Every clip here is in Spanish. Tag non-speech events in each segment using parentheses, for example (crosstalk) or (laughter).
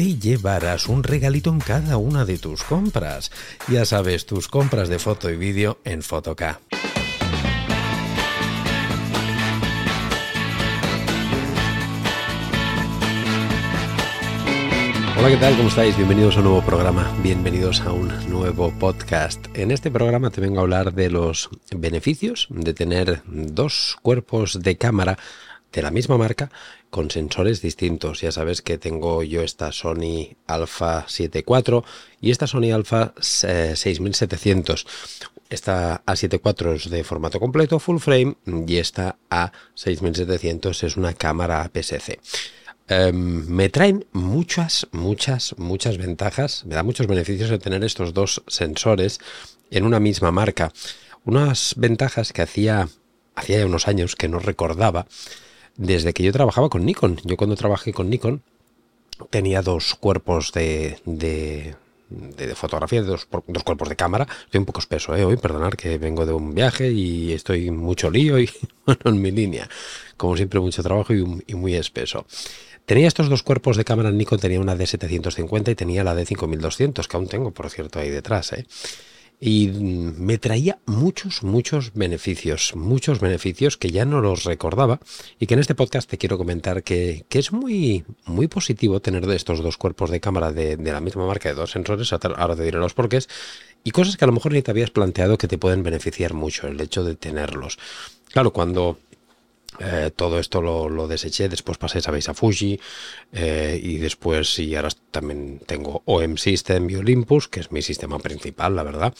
te llevarás un regalito en cada una de tus compras. Ya sabes, tus compras de foto y vídeo en Fotoca. Hola, ¿qué tal? ¿Cómo estáis? Bienvenidos a un nuevo programa, bienvenidos a un nuevo podcast. En este programa te vengo a hablar de los beneficios de tener dos cuerpos de cámara de la misma marca con sensores distintos. Ya sabes que tengo yo esta Sony Alpha 7.4 y esta Sony Alpha 6700. Esta A74 es de formato completo, full frame, y esta A6700 es una cámara APS-C. Em, me traen muchas, muchas, muchas ventajas, me da muchos beneficios de tener estos dos sensores en una misma marca. Unas ventajas que hacía, hacía unos años que no recordaba desde que yo trabajaba con Nikon. Yo cuando trabajé con Nikon tenía dos cuerpos de, de, fotografía, dos, dos, cuerpos de cámara. Estoy un poco espeso ¿eh? hoy, perdonar que vengo de un viaje y estoy mucho lío y (laughs) bueno, en mi línea. Como siempre, mucho trabajo y, y muy espeso. Tenía estos dos cuerpos de cámara Nikon, tenía una D750 y tenía la D5200, que aún tengo, por cierto, ahí detrás. ¿eh? Y me traía muchos, muchos beneficios, muchos beneficios que ya no los recordaba y que en este podcast te quiero comentar que, es muy, muy positivo tener de estos dos cuerpos de cámara de, de, la misma marca de dos sensores, ahora te diré los porqués, y cosas que a lo mejor ni te habías planteado que te pueden beneficiar mucho el hecho de tenerlos. Claro, cuando eh, todo esto lo, deseché, después pasé, sabéis, a Fuji eh, y después, y ahora también tengo OM System y Olympus, que es mi sistema principal, la verdad.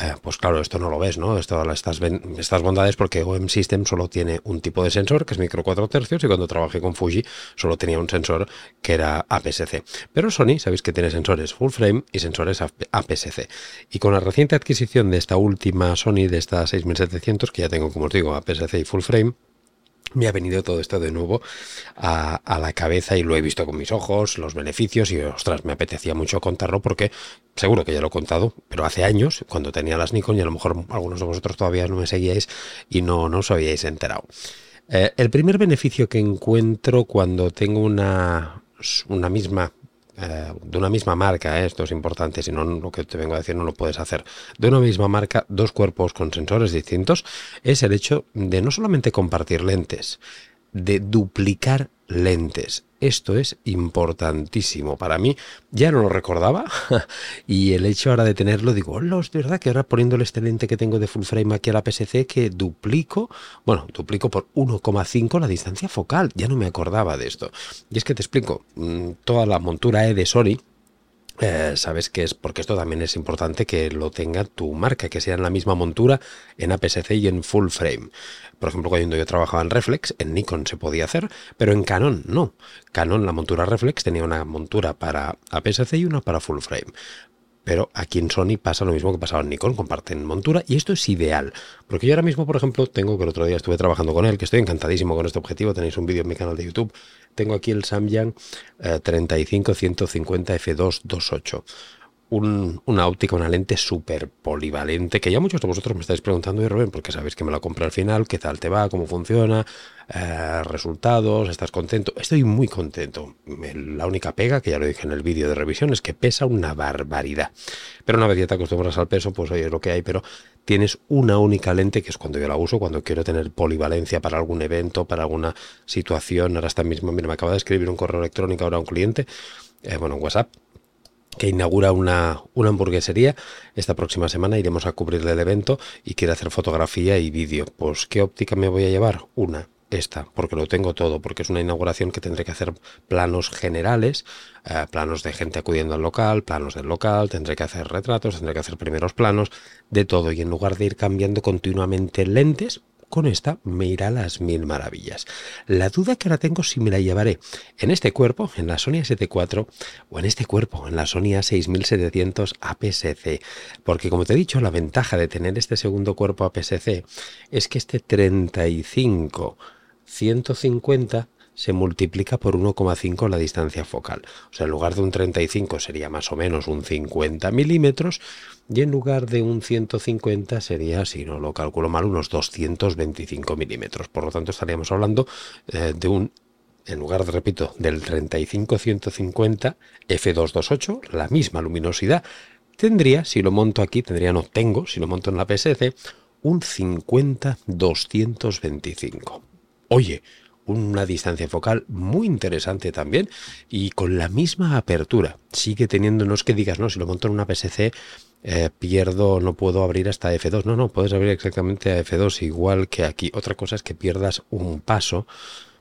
Eh, pues claro, esto no lo ves, ¿no? Esto, estas, estas bondades porque OM System solo tiene un tipo de sensor, que es micro 4 tercios, y cuando trabajé con Fuji solo tenía un sensor que era APS-C. Pero Sony, sabéis que tiene sensores full frame y sensores APS-C. Y con la reciente adquisición de esta última Sony, de esta 6700, que ya tengo, como os digo, APS-C y full frame, me ha venido todo esto de nuevo a, la cabeza y lo he visto con mis ojos, los beneficios y ostras, me apetecía mucho contarlo porque seguro que ya lo he contado, pero hace años, cuando tenía las Nikon y a lo mejor algunos de vosotros todavía no me seguíais y no, no os habíais enterado. Eh, el primer beneficio que encuentro cuando tengo una, una misma eh, de una misma marca, eh, esto es importante, si no lo que te vengo a decir no lo puedes hacer, de una misma marca, dos cuerpos con sensores distintos, es el hecho de no solamente compartir lentes, de duplicar lentes. Esto es importantísimo. Para mí ya no lo recordaba (laughs) y el hecho ahora de tenerlo, digo, hola, es verdad que ahora poniéndole este lente que tengo de full frame aquí a la PSC que duplico, bueno, duplico por 1,5 la distancia focal. Ya no me acordaba de esto. Y es que te explico, mm, toda la montura E de Sony, eh, sabes que es porque esto también es importante que lo tenga tu marca, que sea en la misma montura en APS-C y en full frame. Por ejemplo, cuando yo trabajaba en Reflex, en Nikon se podía hacer, pero en Canon no. Canon, la montura Reflex, tenía una montura para APS-C y una para full frame. Pero aquí en Sony pasa lo mismo que pasaba en Nikon, comparten montura y esto es ideal. Porque yo ahora mismo, por ejemplo, tengo que el otro día estuve trabajando con él, que estoy encantadísimo con este objetivo, tenéis un vídeo en mi canal de YouTube. Tengo aquí el Samyang 35-150 f2.28 una óptica, una lente súper polivalente, que ya muchos de vosotros me estáis preguntando, y Rubén, porque sabéis que me la compré al final, qué tal te va, cómo funciona, eh, resultados, estás contento. Estoy muy contento. La única pega, que ya lo dije en el vídeo de revisión, es que pesa una barbaridad. Pero una vez ya te acostumbras al peso, pues oye, es lo que hay, pero tienes una única lente, que es cuando yo la uso, cuando quiero tener polivalencia para algún evento, para alguna situación. Ahora está mismo, mira, me acaba de escribir un correo electrónico ahora a un cliente, eh, bueno, un WhatsApp, que inaugura una, una, hamburguesería. Esta próxima semana iremos a cubrirle el evento y quiere hacer fotografía y vídeo. Pues, ¿qué óptica me voy a llevar? Una esta, porque lo tengo todo, porque es una inauguración que tendré que hacer planos generales, eh, planos de gente acudiendo al local, planos del local, tendré que hacer retratos, tendré que hacer primeros planos, de todo, y en lugar de ir cambiando continuamente lentes, con esta me irá las mil maravillas. La duda que ahora tengo si me la llevaré en este cuerpo, en la Sony A7 IV, o en este cuerpo, en la Sony A6700 APS-C. Porque como te he dicho, la ventaja de tener este segundo cuerpo APS-C es que este 35 150 se multiplica por 1,5 la distancia focal. O sea, en lugar de un 35 sería más o menos un 50 milímetros y en lugar de un 150 sería, si no lo calculo mal, unos 225 milímetros. Por lo tanto, estaríamos hablando eh, de un, en lugar de, repito, del 35-150 f228, la misma luminosidad, tendría, si lo monto aquí, tendría, no tengo, si lo monto en la PSC, un 50-225. Oye, una distancia focal muy interesante también y con la misma apertura. Sigue teniendo, no es que digas, no, si lo monto en una PSC eh, pierdo, no puedo abrir hasta F2. No, no, puedes abrir exactamente a F2 igual que aquí. Otra cosa es que pierdas un paso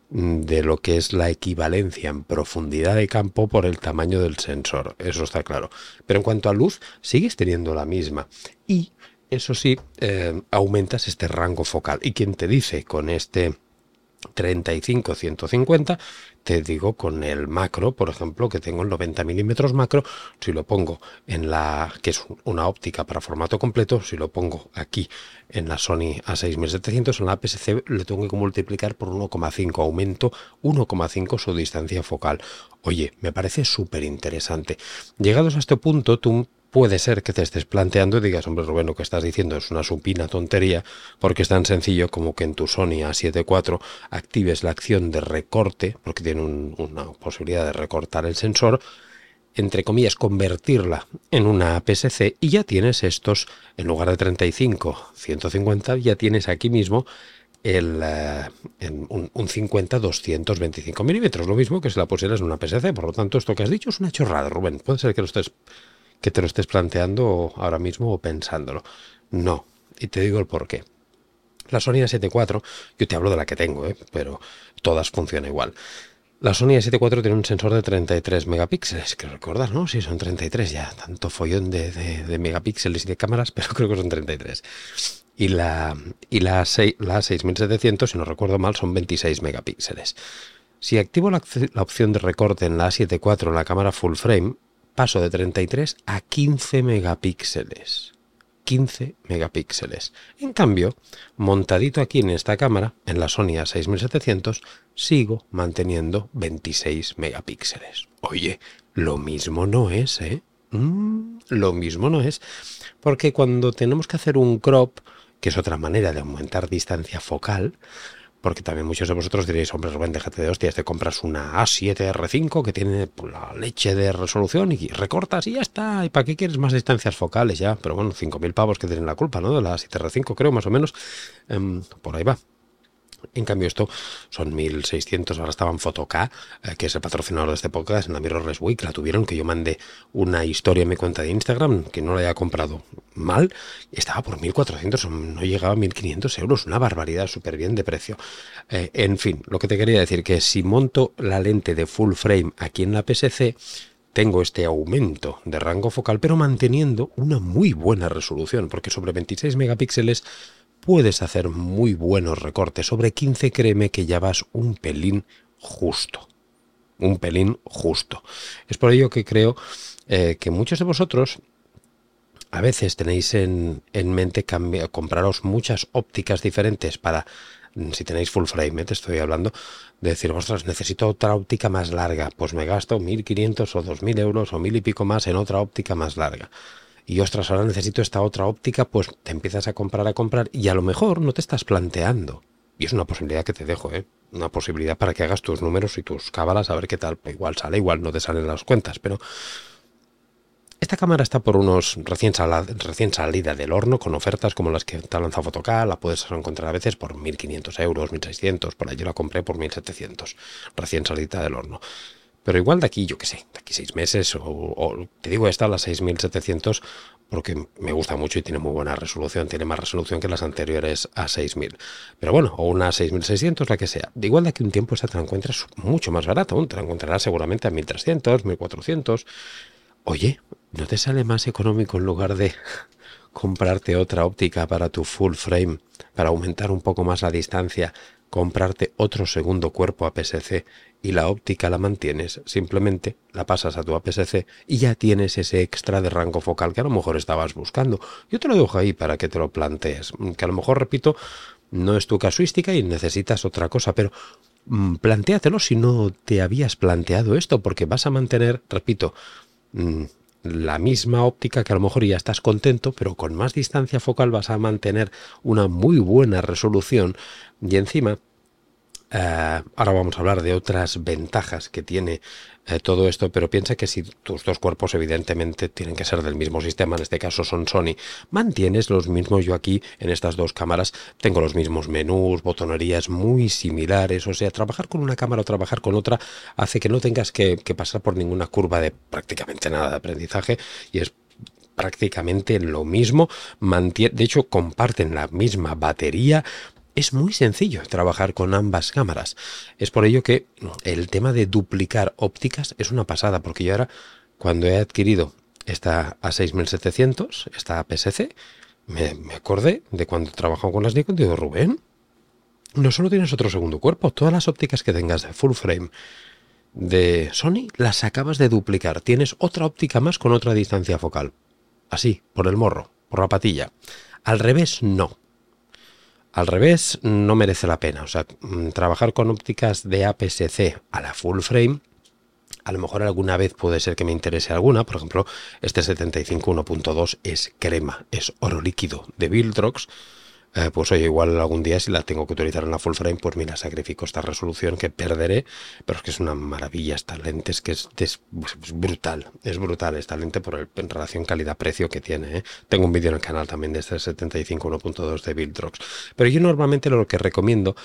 mm, de lo que es la equivalencia en profundidad de campo por el tamaño del sensor. Eso está claro. Pero en cuanto a luz, sigues teniendo la misma. Y eso sí, eh, aumentas este rango focal. ¿Y quién te dice con este 35 150 te digo con el macro por ejemplo que tengo el 90 milímetros macro si lo pongo en la que es una óptica para formato completo si lo pongo aquí en la Sony A6700 en la APS-C le tengo que multiplicar por 1,5 aumento 1,5 su distancia focal. Oye me parece súper interesante llegados a este punto tú puede ser que te estés planteando y digas, hombre Rubén, lo que estás diciendo es una supina tontería, porque es tan sencillo como que en tu Sony A7 IV actives la acción de recorte, porque tiene una posibilidad de recortar el sensor, entre comillas, convertirla en una APS-C y ya tienes estos, en lugar de 35, 150, ya tienes aquí mismo el, eh, un, 50-225 milímetros, lo mismo que si la pusieras en una APS-C. Por lo tanto, esto que has dicho es una chorrada, Rubén. Puede ser que lo estés que te lo estés planteando ahora mismo o pensándolo. No, y te digo el por qué. La Sony A7 IV, yo te hablo de la que tengo, ¿eh? pero todas funcionan igual. La Sony A7 IV tiene un sensor de 33 megapíxeles, que recordar, ¿no? Sí, son 33 ya, tanto follón de, de, megapíxeles y de cámaras, (laughs) pero creo que son 33. Y la, y la, 6, la 6700, si no recuerdo mal, son 26 megapíxeles. Si activo la, la opción de recorte en la A7 IV en la cámara full frame, paso de 33 a 15 megapíxeles. 15 megapíxeles. En cambio, montadito aquí en esta cámara, en la Sony A6700, sigo manteniendo 26 megapíxeles. Oye, lo mismo no es, ¿eh? Mm, lo mismo no es. Porque cuando tenemos que hacer un crop, que es otra manera de aumentar distancia focal, porque también muchos de vosotros diréis, hombre, Rubén, déjate de hostias, te compras una A7R5 que tiene la leche de resolución y recortas y ya está. ¿Y para qué quieres más distancias focales ya? Pero bueno, 5.000 pavos que tienen la culpa, ¿no? De la A7R5 creo, más o menos. Em, por ahí va. En cambio, esto son 1600. Ahora estaban Fotoca, eh, que es el patrocinador de este podcast, en la Mirrorless Week. La tuvieron, que yo mandé una historia en mi cuenta de Instagram, que no la haya comprado mal. Estaba por 1400, no llegaba a 1500 euros. Una barbaridad, súper bien de precio. Eh, en fin, lo que te quería decir, que si monto la lente de full frame aquí en la PSC, tengo este aumento de rango focal, pero manteniendo una muy buena resolución, porque sobre 26 megapíxeles puedes hacer muy buenos recortes. Sobre 15 créeme que ya vas un pelín justo. Un pelín justo. Es por ello que creo eh, que muchos de vosotros a veces tenéis en, mente compraros muchas ópticas diferentes para, si tenéis full frame, ¿eh? te estoy hablando, de decir, ostras, necesito otra óptica más larga, pues me gasto 1.500 o 2.000 euros o mil y pico más en otra óptica más larga y ostras, ahora necesito esta otra óptica, pues te empiezas a comprar, a comprar y a lo mejor no te estás planteando. Y es una posibilidad que te dejo, ¿eh? Una posibilidad para que hagas tus números y tus cábalas a ver qué tal. Igual sale, igual no te salen las cuentas, pero esta cámara está por unos recién, recién salida del horno con ofertas como las que te ha lanzado Fotocal, la puedes encontrar a veces por 1.500 euros, 1.600, por ahí yo la compré por 1.700, recién salida del horno. Pero igual de aquí, yo qué sé, de aquí seis meses, o, te digo esta, la 6700, porque me gusta mucho y tiene muy buena resolución, tiene más resolución que las anteriores a 6000. Pero bueno, o una 6600, la que sea. Igual de aquí un tiempo esta te la encuentras mucho más barata, te la encontrarás seguramente a 1300, 1400. Oye, ¿no te sale más económico en lugar de (laughs) comprarte otra óptica para tu full frame, para aumentar un poco más la distancia, comprarte otro segundo cuerpo APS-C y la óptica la mantienes, simplemente la pasas a tu APS-C y ya tienes ese extra de rango focal que a lo mejor estabas buscando. Yo te lo dejo ahí para que te lo plantees, que a lo mejor, repito, no es tu casuística y necesitas otra cosa, pero mm, plantéatelo si no te habías planteado esto, porque vas a mantener, repito, mm, la misma óptica que a lo mejor ya estás contento, pero con más distancia focal vas a mantener una muy buena resolución y encima eh, ahora vamos a hablar de otras ventajas que tiene eh, todo esto, pero piensa que si tus dos cuerpos evidentemente tienen que ser del mismo sistema, en este caso son Sony, mantienes los mismos, yo aquí en estas dos cámaras tengo los mismos menús, botonerías muy similares, o sea, trabajar con una cámara o trabajar con otra hace que no tengas que, que pasar por ninguna curva de prácticamente nada de aprendizaje y es prácticamente lo mismo, de hecho comparten la misma batería, es muy sencillo trabajar con ambas cámaras. Es por ello que el tema de duplicar ópticas es una pasada, porque yo ahora, cuando he adquirido esta A6700, esta APS-C, me, acordé de cuando trabajaba con las Nikon, digo, Rubén, no solo tienes otro segundo cuerpo, todas las ópticas que tengas de full frame de Sony las acabas de duplicar. Tienes otra óptica más con otra distancia focal. Así, por el morro, por la patilla. Al revés, no. Al revés, no merece la pena. O sea, mm, trabajar con ópticas de APS-C a la full frame, a lo mejor alguna vez puede ser que me interese alguna. Por ejemplo, este 75 1.2 es crema, es oro líquido de Viltrox eh, pues oye, igual algún día si la tengo que utilizar en la full frame, pues mira, sacrifico esta resolución que perderé, pero es que es una maravilla esta lente, es que es, brutal, es brutal esta lente por el, en relación calidad-precio que tiene. ¿eh? Tengo un vídeo en el canal también de este 75 1.2 de Viltrox, pero yo normalmente lo que recomiendo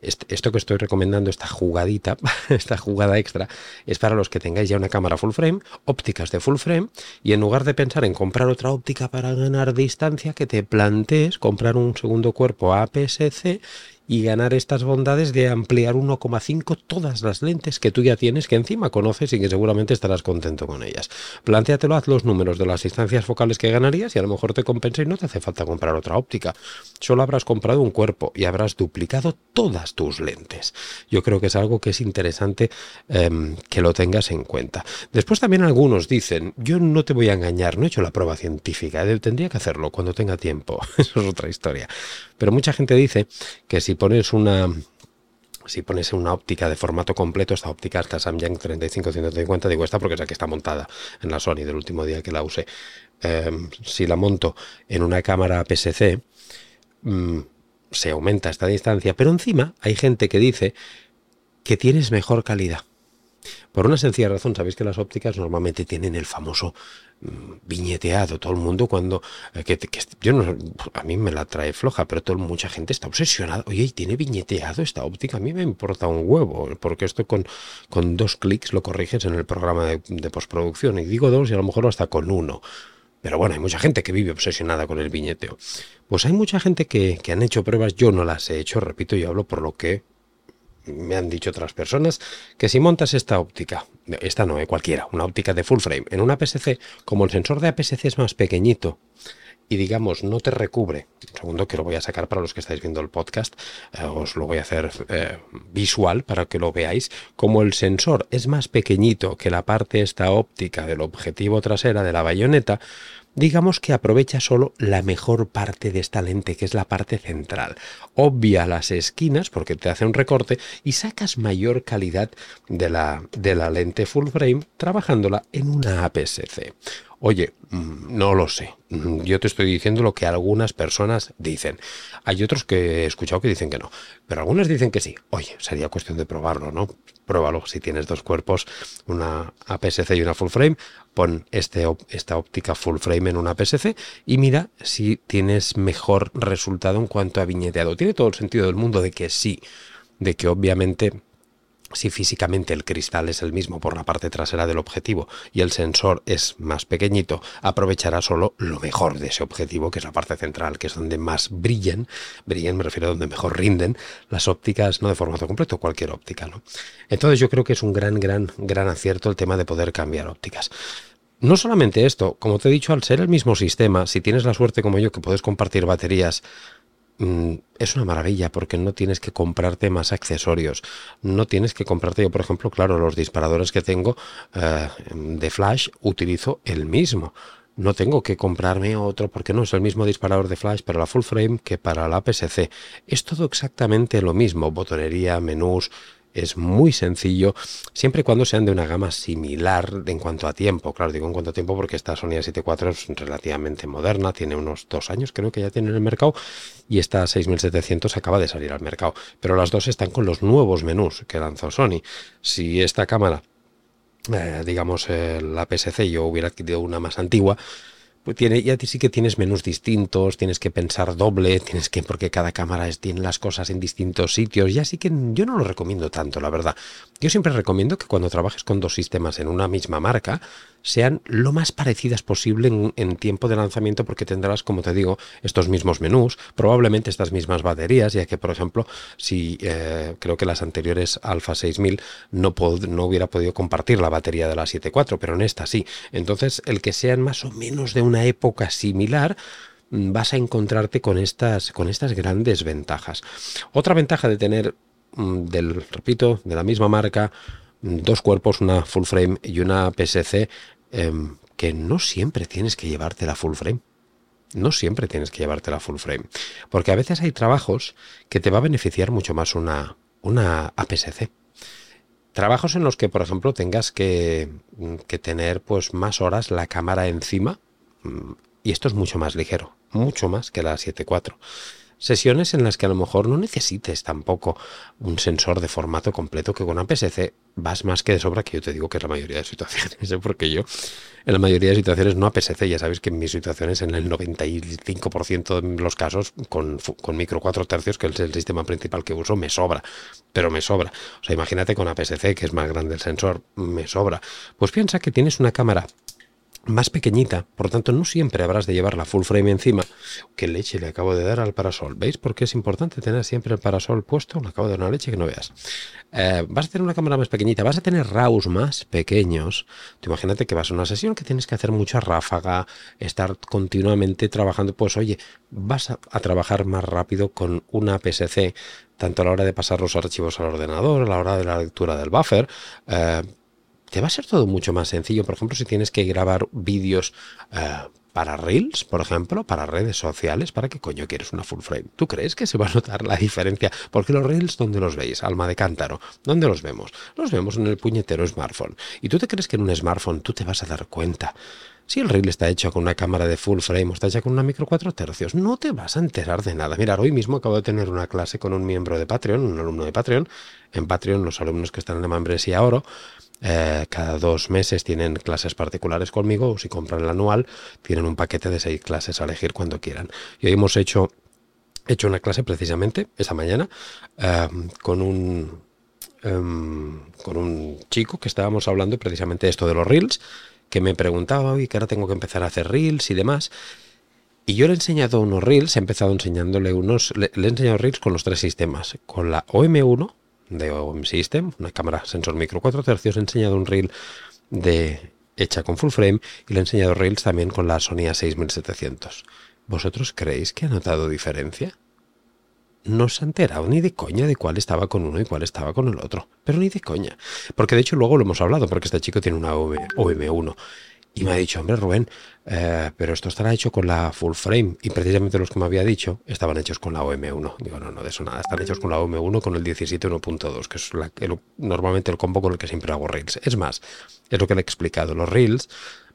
esto que estoy recomendando, esta jugadita, (laughs) esta jugada extra, es para los que tengáis ya una cámara full frame, ópticas de full frame, y en lugar de pensar en comprar otra óptica para ganar distancia, que te plantees comprar un segundo cuerpo APS-C y ganar estas bondades de ampliar 1,5 todas las lentes que tú ya tienes, que encima conoces y que seguramente estarás contento con ellas. Plantéatelo, haz los números de las distancias focales que ganarías y a lo mejor te compensa y no te hace falta comprar otra óptica. Solo habrás comprado un cuerpo y habrás duplicado todas tus lentes. Yo creo que es algo que es interesante em, que lo tengas en cuenta. Después también algunos dicen, yo no te voy a engañar, no he hecho la prueba científica, tendría que hacerlo cuando tenga tiempo. (laughs) Eso es otra historia. Pero mucha gente dice que si pones una si pones una óptica de formato completo, esta óptica, esta Samyang 35-150, digo esta porque es la que está montada en la Sony del último día que la usé. Em, si la monto en una cámara PSC, mm, se aumenta esta distancia, pero encima hay gente que dice que tienes mejor calidad. Por una sencilla razón, sabéis que las ópticas normalmente tienen el famoso mm, viñeteado. Todo el mundo cuando... Eh, que, yo no, a mí me la trae floja, pero todo, mucha gente está obsesionada. Oye, tiene viñeteado esta óptica? A mí me importa un huevo, porque esto con, con dos clics lo corriges en el programa de, postproducción. Y digo dos y a lo mejor hasta con uno. Pero bueno, hay mucha gente que vive obsesionada con el viñeteo. Pues hay mucha gente que, que han hecho pruebas, yo no las he hecho, repito, yo hablo por lo que me han dicho otras personas que si montas esta óptica, esta no, eh, cualquiera, una óptica de full frame, en una APS-C, como el sensor de APS-C es más pequeñito y digamos no te recubre, un segundo que lo voy a sacar para los que estáis viendo el podcast, eh, os lo voy a hacer eh, visual para que lo veáis, como el sensor es más pequeñito que la parte esta óptica del objetivo trasera de la bayoneta, digamos que aprovecha solo la mejor parte de esta lente, que es la parte central. Obvia las esquinas porque te hace un recorte y sacas mayor calidad de la, de la lente full frame trabajándola en una APS-C. Oye, mm, no lo sé. Mm, yo te estoy diciendo lo que algunas personas dicen. Hay otros que he escuchado que dicen que no, pero algunas dicen que sí. Oye, sería cuestión de probarlo, ¿no? Pruébalo. Si tienes dos cuerpos, una APS-C y una full frame, pon este, esta óptica full frame en una APS-C y mira si tienes mejor resultado en cuanto a viñeteado. Tiene todo el sentido del mundo de que sí, de que obviamente si físicamente el cristal es el mismo por la parte trasera del objetivo y el sensor es más pequeñito, aprovechará solo lo mejor de ese objetivo, que es la parte central, que es donde más brillen, brillen me refiero a donde mejor rinden las ópticas, no de formato completo, cualquier óptica, ¿no? Entonces yo creo que es un gran, gran, gran acierto el tema de poder cambiar ópticas. No solamente esto, como te he dicho, al ser el mismo sistema, si tienes la suerte como yo que puedes compartir baterías es una maravilla porque no tienes que comprarte más accesorios. No tienes que comprarte, yo por ejemplo, claro, los disparadores que tengo eh, de flash utilizo el mismo. No tengo que comprarme otro porque no es el mismo disparador de flash para la full frame que para la PSC. Es todo exactamente lo mismo, botonería, menús, es muy sencillo, siempre y cuando sean de una gama similar en cuanto a tiempo. Claro, digo en cuanto a tiempo porque esta Sony A7 IV es relativamente moderna, tiene unos dos años creo que ya tiene en el mercado y esta 6700 acaba de salir al mercado. Pero las dos están con los nuevos menús que lanzó Sony. Si esta cámara, eh, digamos eh, la PSC, yo hubiera adquirido una más antigua, pues tiene, ya sí que tienes menús distintos, tienes que pensar doble, tienes que, porque cada cámara tiene las cosas en distintos sitios, y así que yo no lo recomiendo tanto, la verdad. Yo siempre recomiendo que cuando trabajes con dos sistemas en una misma marca, sean lo más parecidas posible en, tiempo de lanzamiento porque tendrás, como te digo, estos mismos menús, probablemente estas mismas baterías, ya que, por ejemplo, si eh, creo que las anteriores Alpha 6000 no, no hubiera podido compartir la batería de la 7.4, pero en esta sí. Entonces, el que sean más o menos de una época similar, mm, vas a encontrarte con estas, con estas grandes ventajas. Otra ventaja de tener, mm, del, repito, de la misma marca, dos cuerpos, una full frame y una PSC, em, que no siempre tienes que llevarte la full frame. No siempre tienes que llevarte la full frame. Porque a veces hay trabajos que te va a beneficiar mucho más una, una APS-C. Trabajos en los que, por ejemplo, tengas que, que tener pues más horas la cámara encima. Mm, y esto es mucho más ligero, mucho más que la 7.4. Sesiones en las que a lo mejor no necesites tampoco un sensor de formato completo, que con una PSC vas más que de sobra, que yo te digo que es la mayoría de situaciones, (laughs) ¿eh? porque yo en la mayoría de situaciones no a PSC, ya sabes que en mis situaciones en el 95% de los casos con, con micro 4 tercios, que es el sistema principal que uso, me sobra, pero me sobra. O sea, imagínate con APS-C, que es más grande el sensor, me sobra. Pues piensa que tienes una cámara más pequeñita, por lo tanto no siempre habrás de llevar la full frame encima. ¿Qué leche le acabo de dar al parasol? ¿Veis por qué es importante tener siempre el parasol puesto? Le acabo de dar una leche que no veas. Eh, vas a tener una cámara más pequeñita, vas a tener RAWs más pequeños. Tú imagínate que vas a una sesión que tienes que hacer mucha ráfaga, estar continuamente trabajando. Pues oye, vas a, trabajar más rápido con una PSC, tanto a la hora de pasar los archivos al ordenador, a la hora de la lectura del buffer. Eh, te va a ser todo mucho más sencillo. Por ejemplo, si tienes que grabar vídeos eh, para Reels, por ejemplo, para redes sociales, ¿para qué coño quieres una full frame? ¿Tú crees que se va a notar la diferencia? Porque los Reels, ¿dónde los veis? Alma de cántaro. ¿Dónde los vemos? Los vemos en el puñetero smartphone. ¿Y tú te crees que en un smartphone tú te vas a dar cuenta? Si el reel está hecho con una cámara de full frame o está hecho con una micro 4 tercios, no te vas a enterar de nada. Mira, hoy mismo acabo de tener una clase con un miembro de Patreon, un alumno de Patreon. En Patreon, los alumnos que están en la membresía oro, eh, cada dos meses tienen clases particulares conmigo o si compran el anual tienen un paquete de seis clases a elegir cuando quieran. Y hoy hemos hecho, hecho una clase precisamente esta mañana em, con un em, con un chico que estábamos hablando precisamente de esto de los reels, que me preguntaba, hoy que ahora tengo que empezar a hacer reels y demás. Y yo le he enseñado unos reels, he empezado enseñándole unos, le he enseñado reels con los tres sistemas, con la OM1, de OM System, una cámara sensor micro 4 tercios, he enseñado un reel de hecha con full frame y le he enseñado reels también con la Sony A6700. ¿Vosotros creéis que ha notado diferencia? No se ha enterado ni de coña de cuál estaba con uno y cuál estaba con el otro. Pero ni de coña. Porque de hecho luego lo hemos hablado, porque este chico tiene una OM1 y me ha dicho, hombre Rubén, eh, pero esto estará hecho con la full frame. Y precisamente los que me había dicho estaban hechos con la OM1. Digo, no, no, de eso nada. Están hechos con la OM1 con el 17.1.2, que es normalmente el combo con el que siempre hago reels. Es más, es lo que le he explicado. Los reels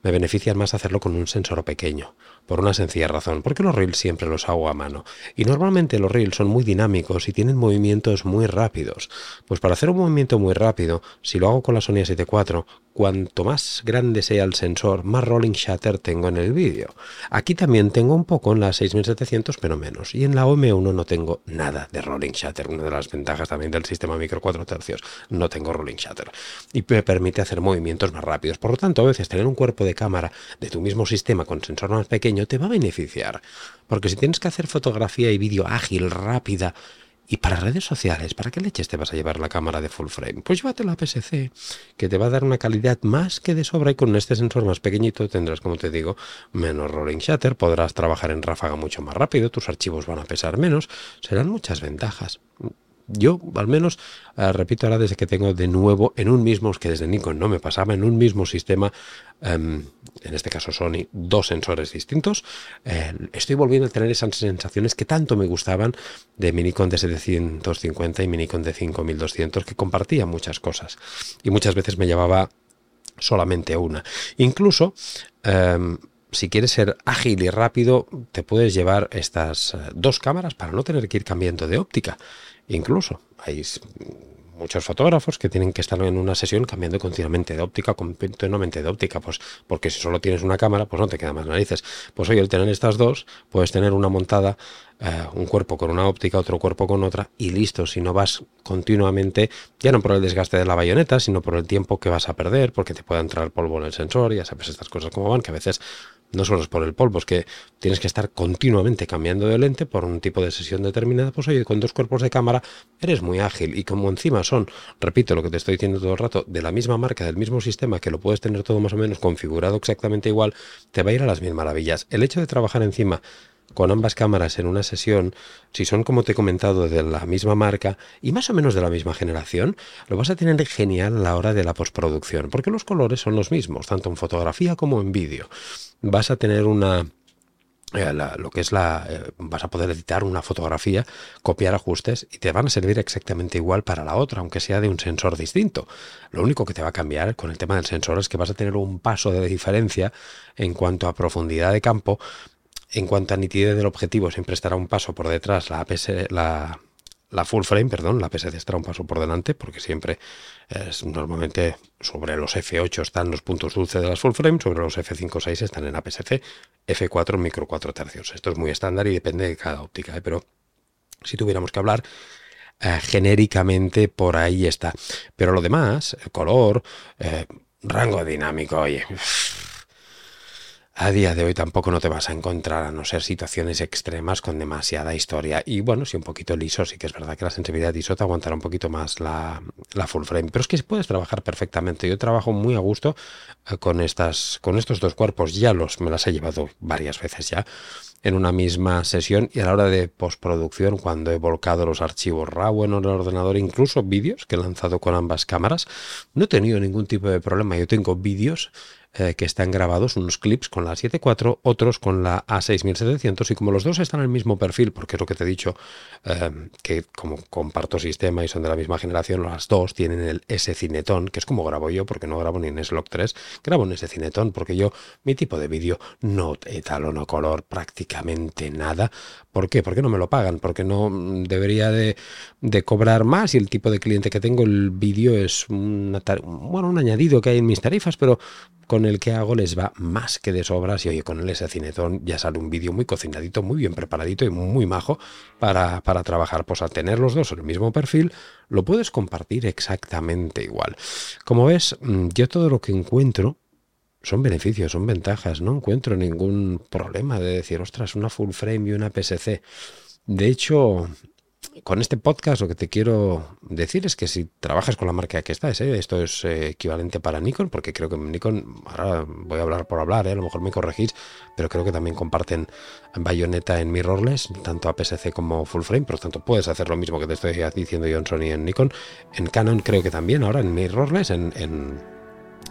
me beneficia más hacerlo con un sensor pequeño, por una sencilla razón, porque los reels siempre los hago a mano. Y normalmente los reels son muy dinámicos y tienen movimientos muy rápidos. Pues para hacer un movimiento muy rápido, si lo hago con la Sony A7 IV, cuanto más grande sea el sensor, más rolling shutter tengo en el vídeo. Aquí también tengo un poco en la 6700, pero menos. Y en la OM1 no tengo nada de rolling shutter. Una de las ventajas también del sistema micro 4 tercios. No tengo rolling shutter. Y me permite hacer movimientos más rápidos. Por lo tanto, a veces tener un cuerpo de cámara de tu mismo sistema con sensor más pequeño te va a beneficiar. Porque si tienes que hacer fotografía y vídeo ágil, rápida, y para redes sociales, ¿para qué leches te vas a llevar la cámara de full frame? Pues llévate la PSC, que te va a dar una calidad más que de sobra y con este sensor más pequeñito tendrás, como te digo, menos rolling shutter, podrás trabajar en ráfaga mucho más rápido, tus archivos van a pesar menos, serán muchas ventajas. Yo, al menos, eh, repito ahora desde que tengo de nuevo en un mismo, que desde Nikon no me pasaba, en un mismo sistema, em, en este caso Sony, dos sensores distintos, eh, estoy volviendo a tener esas sensaciones que tanto me gustaban de mi Nikon D750 y mi Nikon D5200, que compartían muchas cosas. Y muchas veces me llevaba solamente una. Incluso... Si quieres ser ágil y rápido, te puedes llevar estas eh, dos cámaras para no tener que ir cambiando de óptica. Incluso hay muchos fotógrafos que tienen que estar en una sesión cambiando continuamente de óptica, continuamente de óptica, pues porque si solo tienes una cámara, pues no te queda más narices. Pues hoy el tener estas dos, puedes tener una montada, eh, un cuerpo con una óptica, otro cuerpo con otra, y listo, si no vas continuamente, ya no por el desgaste de la bayoneta, sino por el tiempo que vas a perder, porque te puede entrar polvo en el sensor, ya sabes estas cosas como van, que a veces no solo es por el polvo, es que tienes que estar continuamente cambiando de lente por un tipo de sesión determinada, pues oye, con dos cuerpos de cámara eres muy ágil y como encima son, repito lo que te estoy diciendo todo el rato, de la misma marca, del mismo sistema, que lo puedes tener todo más o menos configurado exactamente igual, te va a ir a las mil maravillas. El hecho de trabajar encima con ambas cámaras en una sesión, si son como te he comentado de la misma marca y más o menos de la misma generación, lo vas a tener genial a la hora de la postproducción, porque los colores son los mismos, tanto en fotografía como en vídeo. Vas a tener una eh, lo que es la eh, vas a poder editar una fotografía, copiar ajustes y te van a servir exactamente igual para la otra, aunque sea de un sensor distinto. Lo único que te va a cambiar con el tema del sensor es que vas a tener un paso de diferencia en cuanto a profundidad de campo en cuanto a nitidez del objetivo, siempre estará un paso por detrás la APS, la, full frame, perdón, la PSC estará un paso por delante, porque siempre es normalmente sobre los F8 están los puntos dulces de las full frame, sobre los F5 6 están en APS-C, F4 micro 4 tercios. Esto es muy estándar y depende de cada óptica, ¿eh? pero si tuviéramos que hablar eh, genéricamente por ahí está. Pero lo demás, el color, eh, rango dinámico, oye a día de hoy tampoco no te vas a encontrar a no ser situaciones extremas con demasiada historia. Y bueno, si un poquito liso, sí que es verdad que la sensibilidad ISO te aguantará un poquito más la, full frame. Pero es que puedes trabajar perfectamente. Yo trabajo muy a gusto eh, con, estas, con estos dos cuerpos. Ya los me las he llevado varias veces ya en una misma sesión y a la hora de postproducción, cuando he volcado los archivos RAW en el ordenador, incluso vídeos que he lanzado con ambas cámaras, no he tenido ningún tipo de problema. Yo tengo vídeos eh, que están grabados, unos clips con la 7.4, otros con la A6700 y como los dos están en el mismo perfil, porque es lo que te he dicho, eh, que como comparto sistema y son de la misma generación, las dos tienen el S Cinetón, que es como grabo yo, porque no grabo ni en S-Log 3, grabo en S Cinetón, porque yo mi tipo de vídeo no etalono color prácticamente nada. ¿Por qué? Porque no me lo pagan, porque no debería de, cobrar más y el tipo de cliente que tengo, el vídeo es una, bueno, un añadido que hay en mis tarifas, pero con el que hago les va más que de sobras y oye, con el ese cinetón ya sale un vídeo muy cocinadito, muy bien preparadito y muy majo para, para trabajar. Pues al tener los dos el mismo perfil, lo puedes compartir exactamente igual. Como ves, mm, yo todo lo que encuentro son beneficios, son ventajas, no encuentro ningún problema de decir, ostras, una full frame y una PSC. De hecho, con este podcast lo que te quiero decir es que si trabajas con la marca que está, ¿eh? esto es eh, equivalente para Nikon, porque creo que Nikon, ahora voy a hablar por hablar, ¿eh? a lo mejor me corregís, pero creo que también comparten bayoneta en mirrorless, tanto APS-C como full frame, por lo tanto puedes hacer lo mismo que te estoy diciendo yo en Sony y en Nikon. En Canon creo que también, ahora en mirrorless, en, en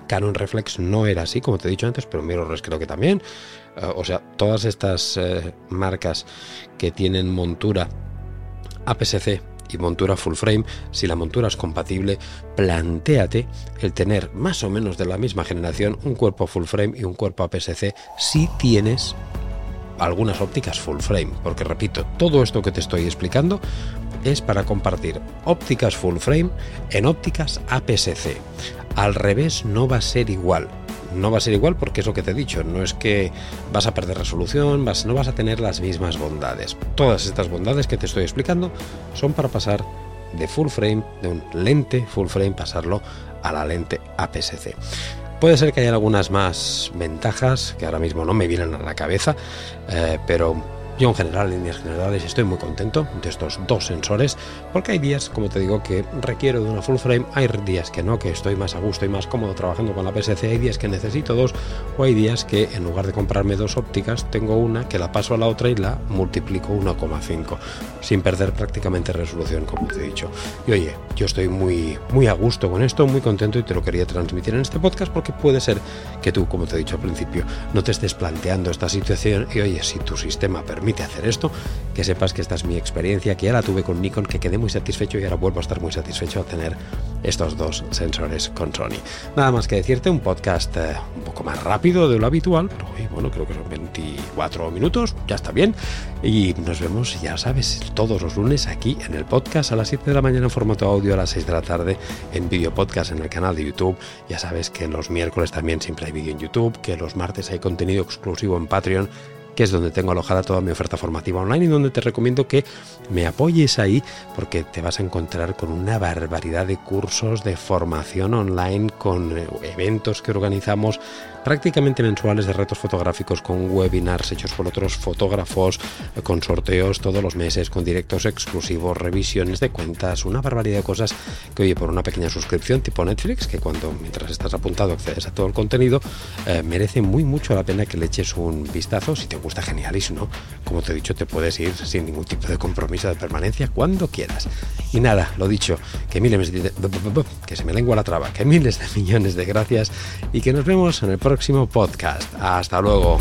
Canon Reflex no era así, como te he dicho antes, pero mirrorless creo que también. o sea, todas estas marcas que tienen montura APS-C y montura full frame, si la montura es compatible, plantéate el tener más o menos de la misma generación un cuerpo full frame y un cuerpo APS-C si tienes algunas ópticas full frame, porque repito, todo esto que te estoy explicando es para compartir ópticas full frame en ópticas APS-C. Al revés no va a ser igual. No va a ser igual porque es lo que te he dicho, no es que vas a perder resolución, vas, no vas a tener las mismas bondades. Todas estas bondades que te estoy explicando son para pasar de full frame, de un lente full frame, pasarlo a la lente APS-C. Puede ser que haya algunas más ventajas que ahora mismo no me vienen a la cabeza, eh, pero yo en general, en líneas generales, estoy muy contento de estos dos sensores porque hay días, como te digo, que requiero de una full frame, hay días que no, que estoy más a gusto y más cómodo trabajando con la PSC, hay días que necesito dos o hay días que en lugar de comprarme dos ópticas, tengo una que la paso a la otra y la multiplico 1,5 sin perder prácticamente resolución, como te he dicho. Y oye, yo estoy muy, muy a gusto con esto, muy contento y te lo quería transmitir en este podcast porque puede ser que tú, como te he dicho al principio, no te estés planteando esta situación y oye, si tu sistema permite permite hacer esto, que sepas que esta es mi experiencia, que ya la tuve con Nikon, que quedé muy satisfecho y ahora vuelvo a estar muy satisfecho a tener estos dos sensores con Sony. Nada más que decirte, un podcast eh, un poco más rápido de lo habitual, pero hoy, bueno, creo que son 24 minutos, ya está bien. Y nos vemos, ya sabes, todos los lunes aquí en el podcast a las 7 de la mañana en formato audio, a las 6 de la tarde en vídeo podcast en el canal de YouTube. Ya sabes que los miércoles también siempre hay vídeo en YouTube, que los martes hay contenido exclusivo en Patreon que es donde tengo alojada toda mi oferta formativa online y donde te recomiendo que me apoyes ahí porque te vas a encontrar con una barbaridad de cursos de formación online, con eh, eventos que organizamos prácticamente mensuales de retos fotográficos con webinars hechos por otros fotógrafos, con sorteos todos los meses, con directos exclusivos, revisiones de cuentas, una barbaridad de cosas que oye por una pequeña suscripción tipo Netflix, que cuando mientras estás apuntado accedes a todo el contenido, eh, merece muy mucho la pena que le eches un vistazo. Si te gusta genial y si no, como te he dicho, te puedes ir sin ningún tipo de compromiso de permanencia cuando quieras. Y nada, lo dicho, que miles de, que se me lengua la traba, que miles de millones de gracias y que nos vemos en el próximo podcast. Hasta luego.